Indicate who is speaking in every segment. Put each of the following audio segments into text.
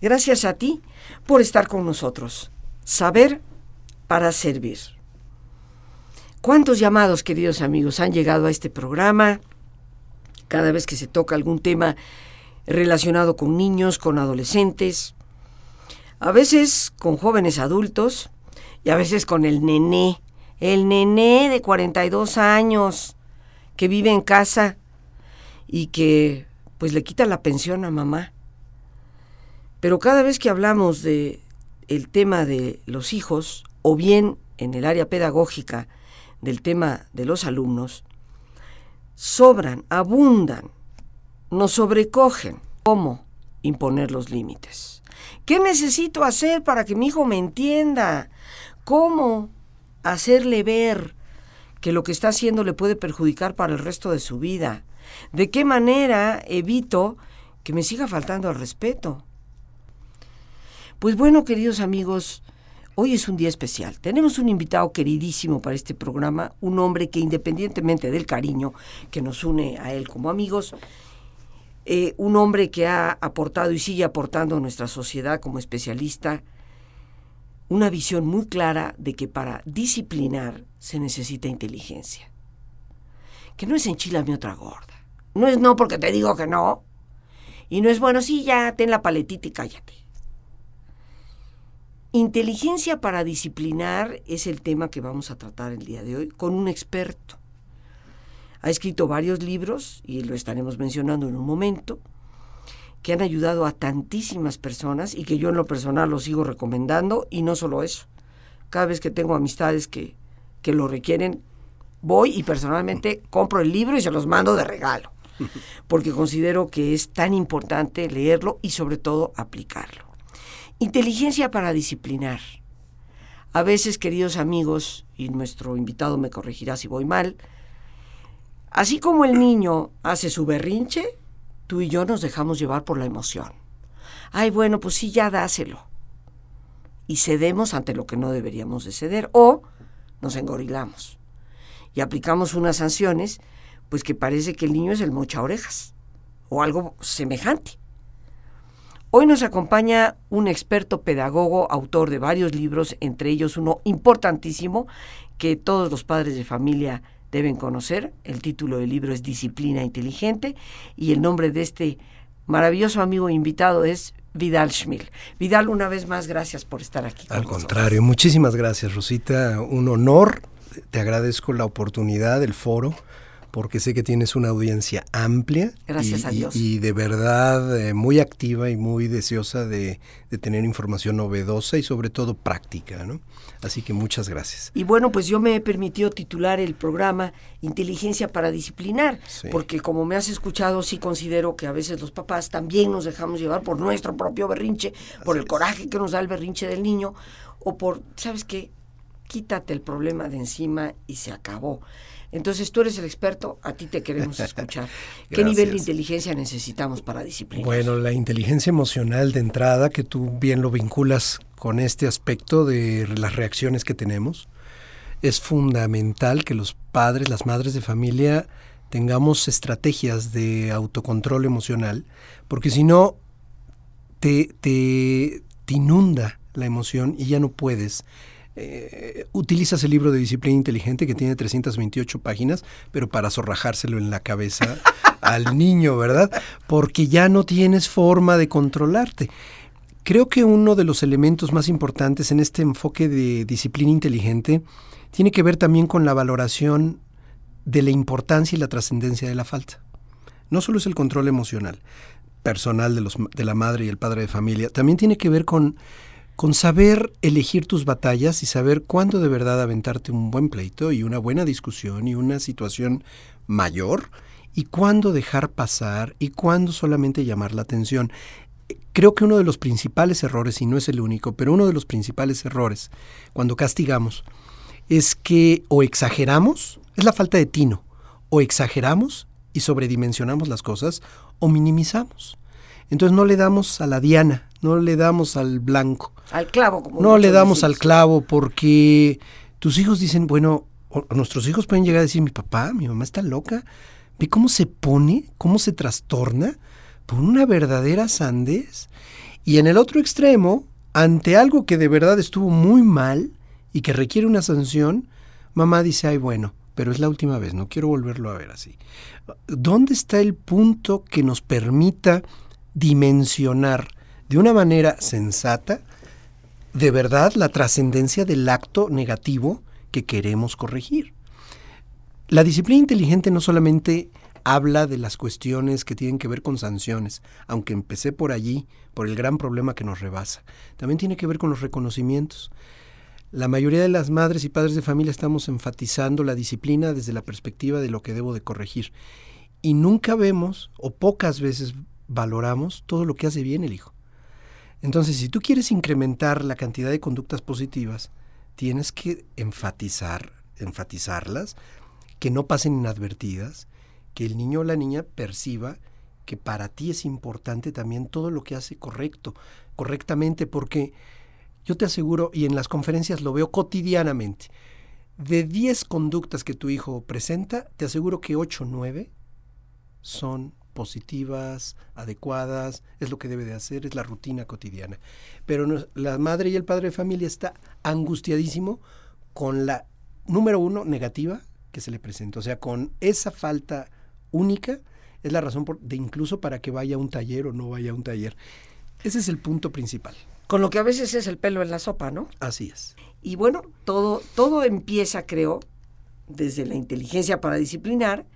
Speaker 1: Gracias a ti por estar con nosotros. Saber para servir. ¿Cuántos llamados, queridos amigos, han llegado a este programa? Cada vez que se toca algún tema relacionado con niños, con adolescentes, a veces con jóvenes adultos y a veces con el nené, el nené de 42 años que vive en casa y que pues le quita la pensión a mamá. Pero cada vez que hablamos de el tema de los hijos o bien en el área pedagógica del tema de los alumnos, sobran, abundan, nos sobrecogen. ¿Cómo imponer los límites? ¿Qué necesito hacer para que mi hijo me entienda? ¿Cómo hacerle ver que lo que está haciendo le puede perjudicar para el resto de su vida? ¿De qué manera evito que me siga faltando al respeto? Pues bueno, queridos amigos, hoy es un día especial. Tenemos un invitado queridísimo para este programa, un hombre que independientemente del cariño que nos une a él como amigos, eh, un hombre que ha aportado y sigue aportando a nuestra sociedad como especialista una visión muy clara de que para disciplinar se necesita inteligencia. Que no es enchilame otra gorda. No es no porque te digo que no. Y no es bueno, sí, ya ten la paletita y cállate. Inteligencia para disciplinar es el tema que vamos a tratar el día de hoy con un experto. Ha escrito varios libros, y lo estaremos mencionando en un momento, que han ayudado a tantísimas personas y que yo en lo personal lo sigo recomendando, y no solo eso. Cada vez que tengo amistades que, que lo requieren, voy y personalmente compro el libro y se los mando de regalo, porque considero que es tan importante leerlo y sobre todo aplicarlo. Inteligencia para disciplinar. A veces, queridos amigos, y nuestro invitado me corregirá si voy mal, así como el niño hace su berrinche, tú y yo nos dejamos llevar por la emoción. Ay, bueno, pues sí, ya dáselo. Y cedemos ante lo que no deberíamos de ceder o nos engorilamos y aplicamos unas sanciones, pues que parece que el niño es el mocha orejas o algo semejante. Hoy nos acompaña un experto pedagogo, autor de varios libros, entre ellos uno importantísimo que todos los padres de familia deben conocer. El título del libro es Disciplina Inteligente y el nombre de este maravilloso amigo invitado es Vidal Schmil. Vidal, una vez más, gracias por estar aquí.
Speaker 2: Al contrario, muchísimas gracias, Rosita. Un honor. Te agradezco la oportunidad, el foro porque sé que tienes una audiencia amplia.
Speaker 1: Gracias
Speaker 2: y,
Speaker 1: a Dios.
Speaker 2: Y, de verdad eh, muy activa y muy deseosa de, de, tener información novedosa y sobre todo práctica, ¿no? Así que muchas gracias.
Speaker 1: Y bueno, pues yo me he permitido titular el programa Inteligencia para Disciplinar, sí. porque como me has escuchado, sí considero que a veces los papás también nos dejamos llevar por nuestro propio berrinche, Así por el es. coraje que nos da el berrinche del niño, o por, ¿sabes qué? Quítate el problema de encima y se acabó. Entonces tú eres el experto, a ti te queremos escuchar. ¿Qué nivel de inteligencia necesitamos para disciplinar?
Speaker 2: Bueno, la inteligencia emocional de entrada, que tú bien lo vinculas con este aspecto de las reacciones que tenemos, es fundamental que los padres, las madres de familia tengamos estrategias de autocontrol emocional, porque si no, te, te, te inunda la emoción y ya no puedes eh, utilizas el libro de disciplina inteligente que tiene 328 páginas, pero para zorrajárselo en la cabeza al niño, ¿verdad? Porque ya no tienes forma de controlarte. Creo que uno de los elementos más importantes en este enfoque de disciplina inteligente tiene que ver también con la valoración de la importancia y la trascendencia de la falta. No solo es el control emocional personal de, los, de la madre y el padre de familia, también tiene que ver con con saber elegir tus batallas y saber cuándo de verdad aventarte un buen pleito y una buena discusión y una situación mayor y cuándo dejar pasar y cuándo solamente llamar la atención. Creo que uno de los principales errores, y no es el único, pero uno de los principales errores cuando castigamos es que o exageramos, es la falta de tino, o exageramos y sobredimensionamos las cosas o minimizamos. Entonces no le damos a la diana, no le damos al blanco.
Speaker 1: Al clavo. Como
Speaker 2: no le damos al clavo porque tus hijos dicen, bueno, nuestros hijos pueden llegar a decir, mi papá, mi mamá está loca. Ve cómo se pone, cómo se trastorna por una verdadera sandez. Y en el otro extremo, ante algo que de verdad estuvo muy mal y que requiere una sanción, mamá dice, ay bueno, pero es la última vez, no quiero volverlo a ver así. ¿Dónde está el punto que nos permita dimensionar de una manera sensata, de verdad, la trascendencia del acto negativo que queremos corregir? La disciplina inteligente no solamente habla de las cuestiones que tienen que ver con sanciones, aunque empecé por allí, por el gran problema que nos rebasa. También tiene que ver con los reconocimientos. La mayoría de las madres y padres de familia estamos enfatizando la disciplina desde la perspectiva de lo que debo de corregir. Y nunca vemos, o pocas veces valoramos, todo lo que hace bien el hijo. Entonces, si tú quieres incrementar la cantidad de conductas positivas, tienes que enfatizar, enfatizarlas, que no pasen inadvertidas, que el niño o la niña perciba que para ti es importante también todo lo que hace correcto, correctamente, porque yo te aseguro, y en las conferencias lo veo cotidianamente, de 10 conductas que tu hijo presenta, te aseguro que 8 o 9 son positivas, adecuadas, es lo que debe de hacer, es la rutina cotidiana. Pero la madre y el padre de familia está angustiadísimo con la número uno negativa que se le presenta. O sea, con esa falta única es la razón de incluso para que vaya a un taller o no vaya a un taller. Ese es el punto principal.
Speaker 1: Con lo que a veces es el pelo en la sopa, ¿no?
Speaker 2: Así es.
Speaker 1: Y bueno, todo, todo empieza, creo, desde la inteligencia para disciplinar,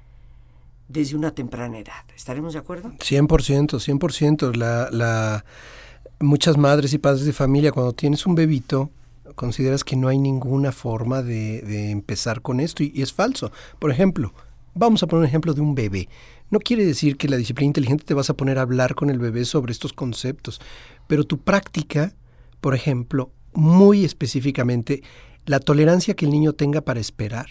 Speaker 1: desde una temprana edad. ¿Estaremos de acuerdo? 100%,
Speaker 2: 100%. La, la, muchas madres y padres de familia, cuando tienes un bebito, consideras que no hay ninguna forma de, de empezar con esto y, es falso. Por ejemplo, vamos a poner un ejemplo de un bebé. No quiere decir que la disciplina inteligente te vas a poner a hablar con el bebé sobre estos conceptos, pero tu práctica, por ejemplo, muy específicamente, la tolerancia que el niño tenga para esperar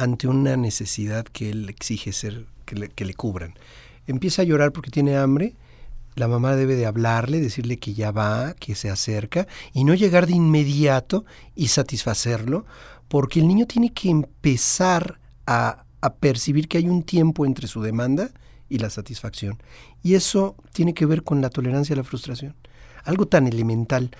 Speaker 2: ante una necesidad que él exige ser, que le, que le cubran. Empieza a llorar porque tiene hambre, la mamá debe de hablarle, decirle que ya va, que se acerca y no llegar de inmediato y satisfacerlo, porque el niño tiene que empezar a, a percibir que hay un tiempo entre su demanda y la satisfacción. Y eso tiene que ver con la tolerancia a la frustración. Algo tan elemental.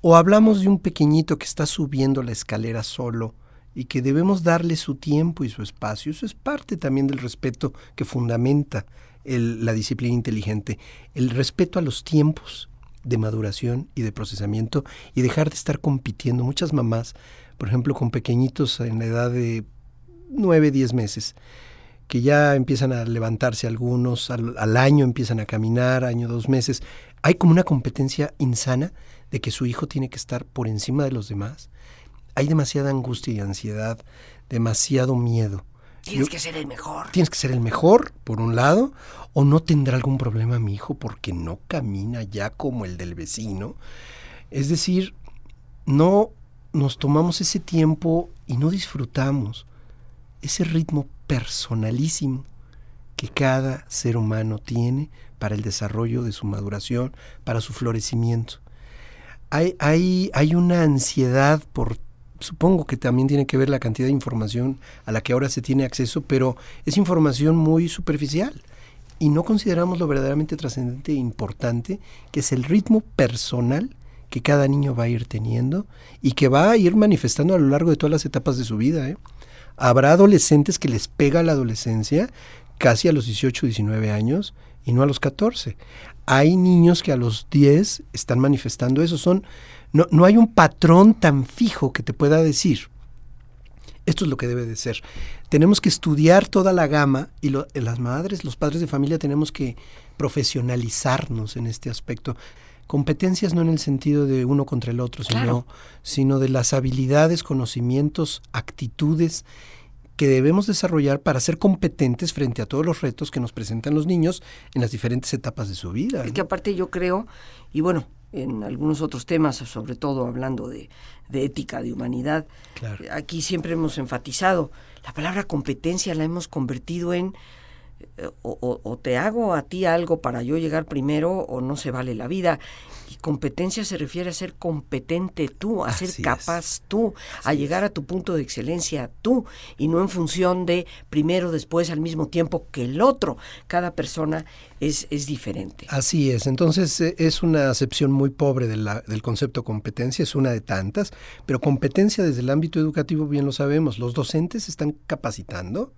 Speaker 2: O hablamos de un pequeñito que está subiendo la escalera solo y que debemos darle su tiempo y su espacio. Eso es parte también del respeto que fundamenta la disciplina inteligente, el respeto a los tiempos de maduración y de procesamiento y dejar de estar compitiendo. Muchas mamás, por ejemplo, con pequeñitos en la edad de 9, 10 meses, que ya empiezan a levantarse algunos, al, al, año empiezan a caminar, año, dos meses. Hay como una competencia insana de que su hijo tiene que estar por encima de los demás. Hay demasiada angustia y ansiedad, demasiado miedo.
Speaker 1: Tienes que ser el mejor.
Speaker 2: Tienes que ser el mejor, por un lado, o no tendrá algún problema mi hijo porque no camina ya como el del vecino. Es decir, no nos tomamos ese tiempo y no disfrutamos ese ritmo personalísimo que cada ser humano tiene para el desarrollo de su maduración, para su florecimiento. Hay, hay, hay una ansiedad por supongo que también tiene que ver la cantidad de información a la que ahora se tiene acceso, pero es información muy superficial y no consideramos lo verdaderamente trascendente e importante, que es el ritmo personal que cada niño va a ir teniendo y que va a ir manifestando a lo largo de todas las etapas de su vida. ¿eh? Habrá adolescentes que les pega la adolescencia casi a los 18, 19 años y no a los 14. Hay niños que a los 10 están manifestando eso. Son no, no hay un patrón tan fijo que te pueda decir, esto es lo que debe de ser. Tenemos que estudiar toda la gama y las madres, los padres de familia tenemos que profesionalizarnos en este aspecto. Competencias no en el sentido de uno contra el otro, sino, sino de las habilidades, conocimientos, actitudes que debemos desarrollar para ser competentes frente a todos los retos que nos presentan los niños en las diferentes etapas de su vida.
Speaker 1: Y que aparte yo creo, y bueno, en algunos otros temas, sobre todo hablando de, ética, de humanidad. Aquí siempre hemos enfatizado, la palabra competencia la hemos convertido en o, te hago a ti algo para yo llegar primero o no se vale la vida. Y competencia se refiere a ser competente tú, a ser capaz tú, a llegar a tu punto de excelencia tú y no en función de primero, después, al mismo tiempo que el otro. Cada persona es, es diferente.
Speaker 2: Así es, entonces eh, es una acepción muy pobre del concepto competencia, es una de tantas, pero competencia desde el ámbito educativo bien lo sabemos, los docentes están capacitando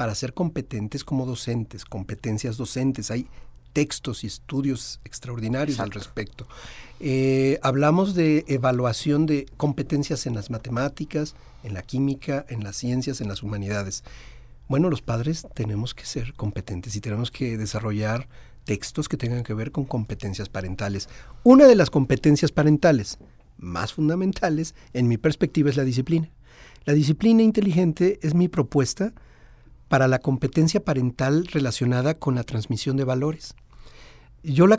Speaker 2: para ser competentes como docentes, competencias docentes. Hay textos y estudios extraordinarios al respecto. Eh, hablamos de evaluación de competencias en las matemáticas, en la química, en las ciencias, en las humanidades. Bueno, los padres tenemos que ser competentes y tenemos que desarrollar textos que tengan que ver con competencias parentales. Una de las competencias parentales más fundamentales, en mi perspectiva, es la disciplina. La disciplina inteligente es mi propuesta para la competencia parental relacionada con la transmisión de valores. Yo la,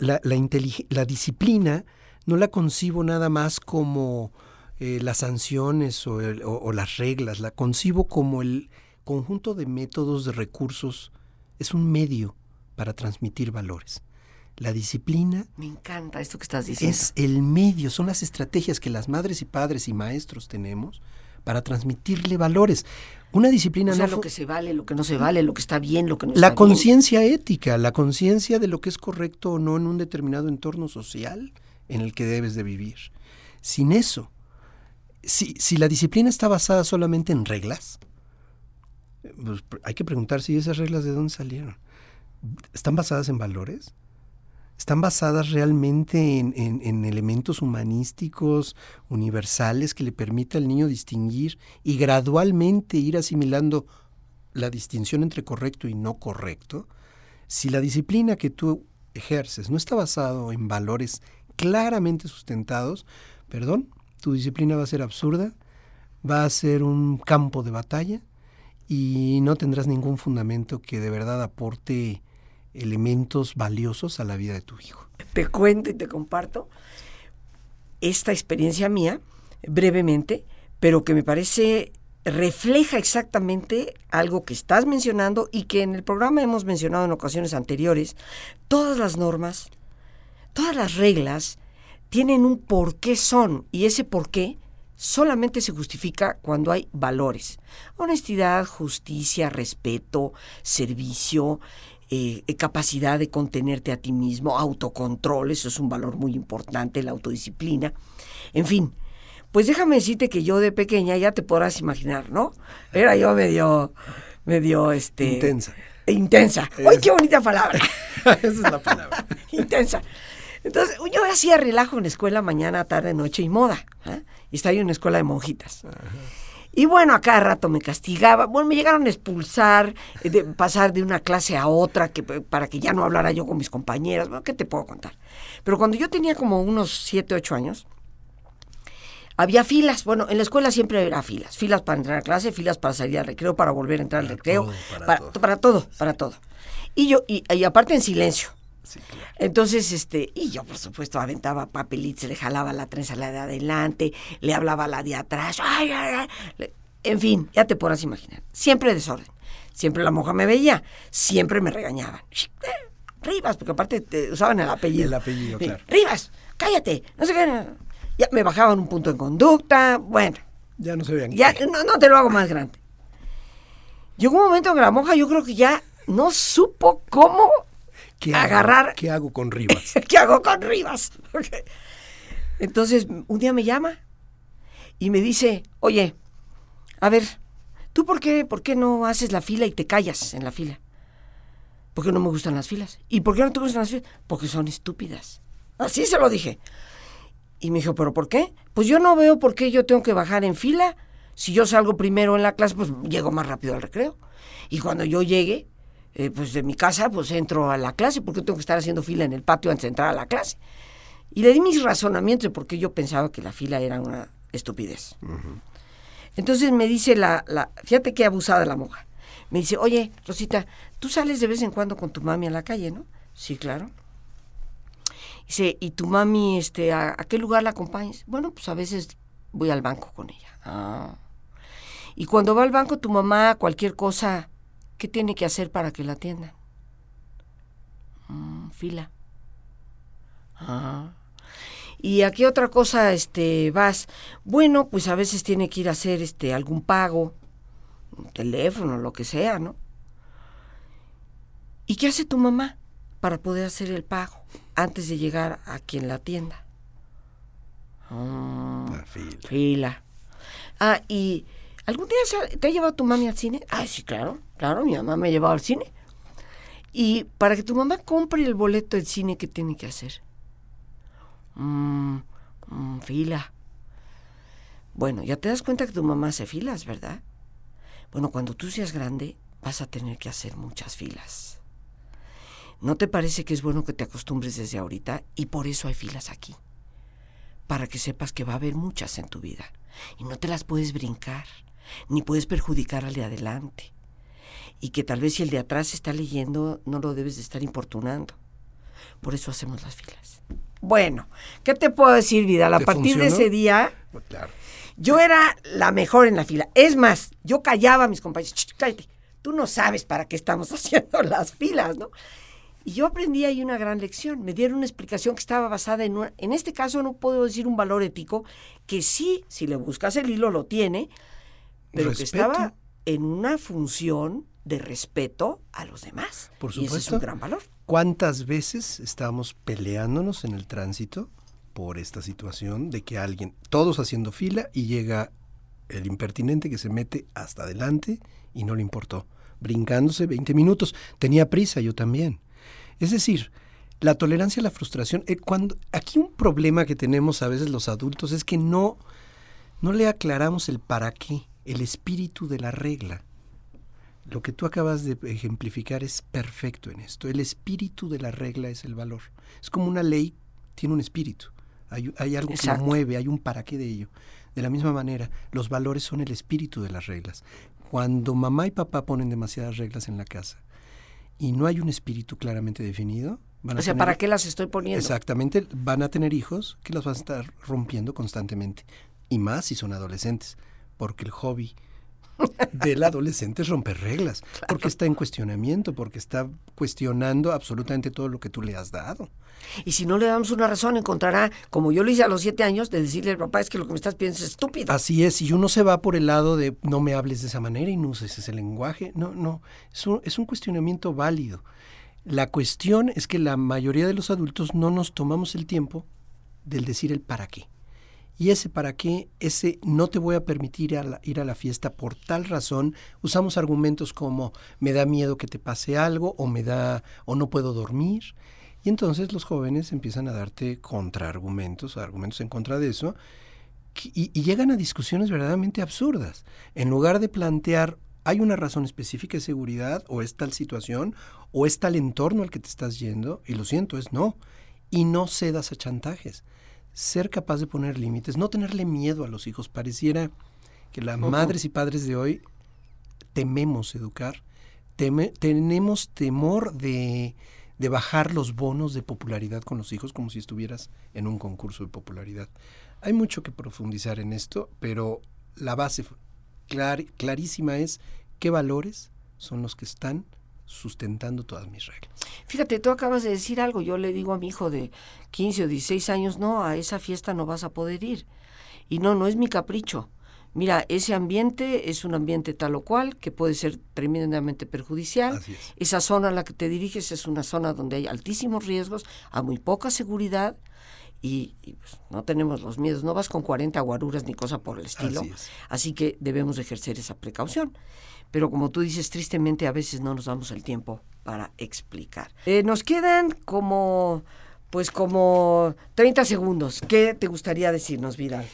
Speaker 2: la, disciplina no la concibo nada más como eh, las sanciones o, las reglas, la concibo como el conjunto de métodos, de recursos, es un medio para transmitir valores. La disciplina...
Speaker 1: Me encanta esto que estás diciendo.
Speaker 2: Es el medio, son las estrategias que las madres y padres y maestros tenemos para transmitirle valores. Una disciplina
Speaker 1: o sea, lo que se vale, lo que no se vale, lo que está bien, lo que no está
Speaker 2: La conciencia ética, la conciencia de lo que es correcto o no en un determinado entorno social en el que debes de vivir. Sin eso, si, si la disciplina está basada solamente en reglas, pues hay que preguntar si esas reglas de dónde salieron. ¿Están basadas en valores? Están basadas realmente en, elementos humanísticos, universales, que le permita al niño distinguir y gradualmente ir asimilando la distinción entre correcto y no correcto, si la disciplina que tú ejerces no está basado en valores claramente sustentados, perdón, tu disciplina va a ser absurda, va a ser un campo de batalla y no tendrás ningún fundamento que de verdad aporte elementos valiosos a la vida de tu hijo.
Speaker 1: Te cuento y te comparto esta experiencia mía, brevemente, pero que me parece refleja exactamente algo que estás mencionando y que en el programa hemos mencionado en ocasiones anteriores. Todas las normas, todas las reglas tienen un por qué son y ese por qué solamente se justifica cuando hay valores. Honestidad, justicia, respeto, servicio, eh, capacidad de contenerte a ti mismo, autocontrol, eso es un valor muy importante, la autodisciplina. En fin, pues déjame decirte que yo de pequeña, ya te podrás imaginar, ¿no? Era yo medio, medio, este...
Speaker 2: Intensa.
Speaker 1: Intensa. ¡Uy, qué bonita palabra!
Speaker 2: Esa es la palabra.
Speaker 1: Intensa. Entonces, yo hacía relajo en la escuela mañana, tarde, noche y moda. ¿eh? Y estaba en una escuela de monjitas. Ajá. Y bueno, a cada rato me castigaba. Bueno, me llegaron a expulsar, eh, de pasar de una clase a otra que, para que ya no hablara yo con mis compañeras. Bueno, ¿qué te puedo contar? Pero cuando yo tenía como unos 7, 8 años, había filas. Bueno, en la escuela siempre había filas. Filas para entrar a clase, filas para salir al recreo, para volver a entrar al recreo. para, todo. para, todo. para todo, Y yo, y aparte en silencio. Entonces, este, y yo por supuesto aventaba papelitos, le jalaba la trenza a la de adelante, le hablaba a la de atrás, en fin, ya te podrás imaginar. Siempre desorden. Siempre la monja me veía, siempre me regañaban. Rivas, porque aparte te usaban el apellido.
Speaker 2: El apellido, claro.
Speaker 1: Rivas, cállate, no sé qué. Ya me bajaban un punto en conducta, bueno.
Speaker 2: Ya no se veían.
Speaker 1: Ya, no, no te lo hago más grande. Llegó un momento en que la monja yo creo que ya no supo cómo
Speaker 2: ¿Qué
Speaker 1: agarrar.
Speaker 2: ¿Qué hago con Rivas?
Speaker 1: ¿Qué hago con Rivas? Entonces, un día me llama y me dice, oye, a ver, ¿tú por qué, por qué no haces la fila y te callas en la fila? Porque no me gustan las filas. ¿Y por qué no te gustan las filas? Porque son estúpidas. Así se lo dije. Y me dijo, ¿pero por qué? Pues yo no veo por qué yo tengo que bajar en fila. Si yo salgo primero en la clase, pues llego más rápido al recreo. Y cuando yo llegue, eh, pues de mi casa, pues entro a la clase, porque tengo que estar haciendo fila en el patio antes de entrar a la clase. Y le di mis razonamientos de por qué yo pensaba que la fila era una estupidez. Entonces me dice la, la, fíjate qué abusada la monja. Me dice, oye, Rosita, tú sales de vez en cuando con tu mami a la calle, ¿no? Sí, claro. Dice, ¿y tu mami, este, a, qué lugar la acompañas? Bueno, pues a veces voy al banco con ella. Ah. Y cuando va al banco tu mamá, cualquier cosa, ¿qué tiene que hacer para que la atiendan? Mm, fila. Ah. ¿Y a qué otra cosa este, vas? Bueno, pues a veces tiene que ir a hacer este, algún pago, un teléfono, lo que sea, ¿no? ¿Y qué hace tu mamá para poder hacer el pago antes de llegar a quien la atienda?
Speaker 2: Ah,
Speaker 1: fila. fila. Ah, y ¿algún día te ha llevado tu mami al cine? Ah, sí, claro, claro, mi mamá me ha llevado al cine. Y para que tu mamá compre el boleto del cine, ¿qué tiene que hacer? Mmm, fila. Bueno, ya te das cuenta que tu mamá hace filas, ¿verdad? Bueno, cuando tú seas grande, vas a tener que hacer muchas filas. ¿No te parece que es bueno que te acostumbres desde ahorita? Y por eso hay filas aquí. Para que sepas que va a haber muchas en tu vida. Y no te las puedes brincar, ni puedes perjudicar al de adelante y que tal vez si el de atrás está leyendo no lo debes de estar importunando. Por eso hacemos las filas. Bueno, ¿qué te puedo decir, Vidal? A partir de ese día, pues yo era la mejor en la fila. Es más, yo callaba a mis compañeros, cállate, tú no sabes para qué estamos haciendo las filas, ¿no? Y yo aprendí ahí una gran lección. Me dieron una explicación que estaba basada en, en este caso no puedo decir un valor ético, que sí, si le buscas el hilo, lo tiene, pero que estaba en una función de respeto a los demás.
Speaker 2: Por supuesto.
Speaker 1: Y ese es un gran valor.
Speaker 2: ¿Cuántas veces estamos peleándonos en el tránsito por esta situación de que alguien, todos haciendo fila y llega el impertinente que se mete hasta adelante y no le importó, brincándose 20 minutos. Tenía prisa, yo también. Es decir, la tolerancia a la frustración, eh, cuando aquí un problema que tenemos a veces los adultos es que no no le aclaramos el para qué, el espíritu de la regla. Lo que tú acabas de ejemplificar es perfecto en esto. El espíritu de la regla es el valor. Es como una ley, tiene un espíritu. Hay, algo que lo mueve, hay un para qué de ello. De la misma manera, los valores son el espíritu de las reglas. Cuando mamá y papá ponen demasiadas reglas en la casa y no hay un espíritu claramente definido,
Speaker 1: o sea, ¿para qué las estoy poniendo?
Speaker 2: Exactamente, van a tener hijos que las van a estar rompiendo constantemente. Y más si son adolescentes, porque el hobby del adolescente es romper reglas, porque está en cuestionamiento, porque está cuestionando absolutamente todo lo que tú le has dado.
Speaker 1: Y si no le damos una razón, encontrará, como yo lo hice a los siete años, de decirle al papá, es que lo que me estás pidiendo es estúpido.
Speaker 2: Así es, y uno se va por el lado de no me hables de esa manera y no uses ese lenguaje. No, no, es un, es un cuestionamiento válido. La cuestión es que la mayoría de los adultos no nos tomamos el tiempo del decir el para qué. Y ese para qué, ese no te voy a permitir ir a la fiesta por tal razón, usamos argumentos como me da miedo que te pase algo o me da o no puedo dormir. Y entonces los jóvenes empiezan a darte contraargumentos, argumentos en contra de eso, y, y llegan a discusiones verdaderamente absurdas. En lugar de plantear hay una razón específica de seguridad o es tal situación o es tal entorno al que te estás yendo, y lo siento, es no. Y no cedas a chantajes ser capaz de poner límites, no tenerle miedo a los hijos. Pareciera que las madres y padres de hoy tememos educar, tenemos temor de, de bajar los bonos de popularidad con los hijos como si estuvieras en un concurso de popularidad. Hay mucho que profundizar en esto, pero la base clarísima es qué valores son los que están sustentando todas mis reglas.
Speaker 1: Fíjate, tú acabas de decir algo, yo le digo a mi hijo de 15 o 16 años, no, a esa fiesta no vas a poder ir. Y no, no es mi capricho. Mira, ese ambiente es un ambiente tal o cual que puede ser tremendamente perjudicial. Esa zona a la que te diriges es una zona donde hay altísimos riesgos, hay muy poca seguridad y, pues, no tenemos los miedos. No vas con 40 guaruras ni cosa por el estilo. Así que debemos ejercer esa precaución pero como tú dices, tristemente a veces no nos damos el tiempo para explicar. Eh, nos quedan como, pues como 30 segundos. ¿Qué te gustaría decirnos, Vidal?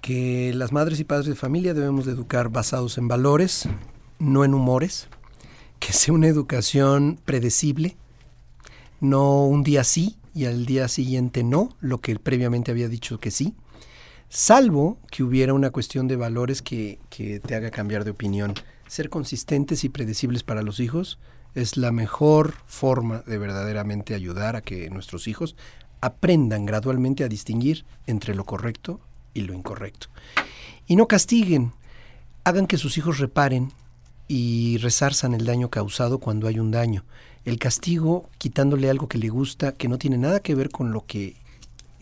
Speaker 2: Que las madres y padres de familia debemos de educar basados en valores, no en humores, que sea una educación predecible, no un día sí y al día siguiente no, lo que previamente había dicho que sí, salvo que hubiera una cuestión de valores que, que te haga cambiar de opinión ser consistentes y predecibles para los hijos es la mejor forma de verdaderamente ayudar a que nuestros hijos aprendan gradualmente a distinguir entre lo correcto y lo incorrecto. Y no castiguen, hagan que sus hijos reparen y resarzan el daño causado cuando hay un daño. El castigo, quitándole algo que le gusta, que no tiene nada que ver con lo que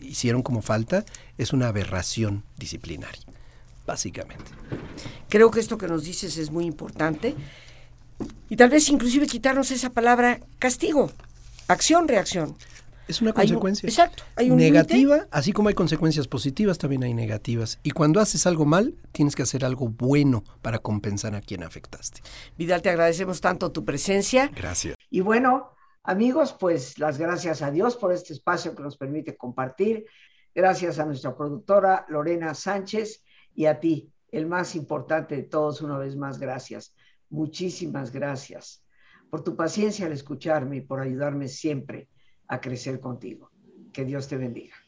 Speaker 2: hicieron como falta, es una aberración disciplinaria, básicamente.
Speaker 1: Creo que esto que nos dices es muy importante. Y tal vez inclusive quitarnos esa palabra castigo, acción, reacción.
Speaker 2: Es una consecuencia.
Speaker 1: exacto.
Speaker 2: Hay negativa, así como hay consecuencias positivas, también hay negativas. Y cuando haces algo mal, tienes que hacer algo bueno para compensar a quien afectaste.
Speaker 1: Vidal, te agradecemos tanto tu presencia.
Speaker 2: Gracias.
Speaker 1: Y bueno, amigos, pues las gracias a Dios por este espacio que nos permite compartir. Gracias a nuestra productora Lorena Sánchez y a ti, el más importante de todos, una vez más, gracias. Muchísimas gracias por tu paciencia al escucharme y por ayudarme siempre a crecer contigo. Que Dios te bendiga.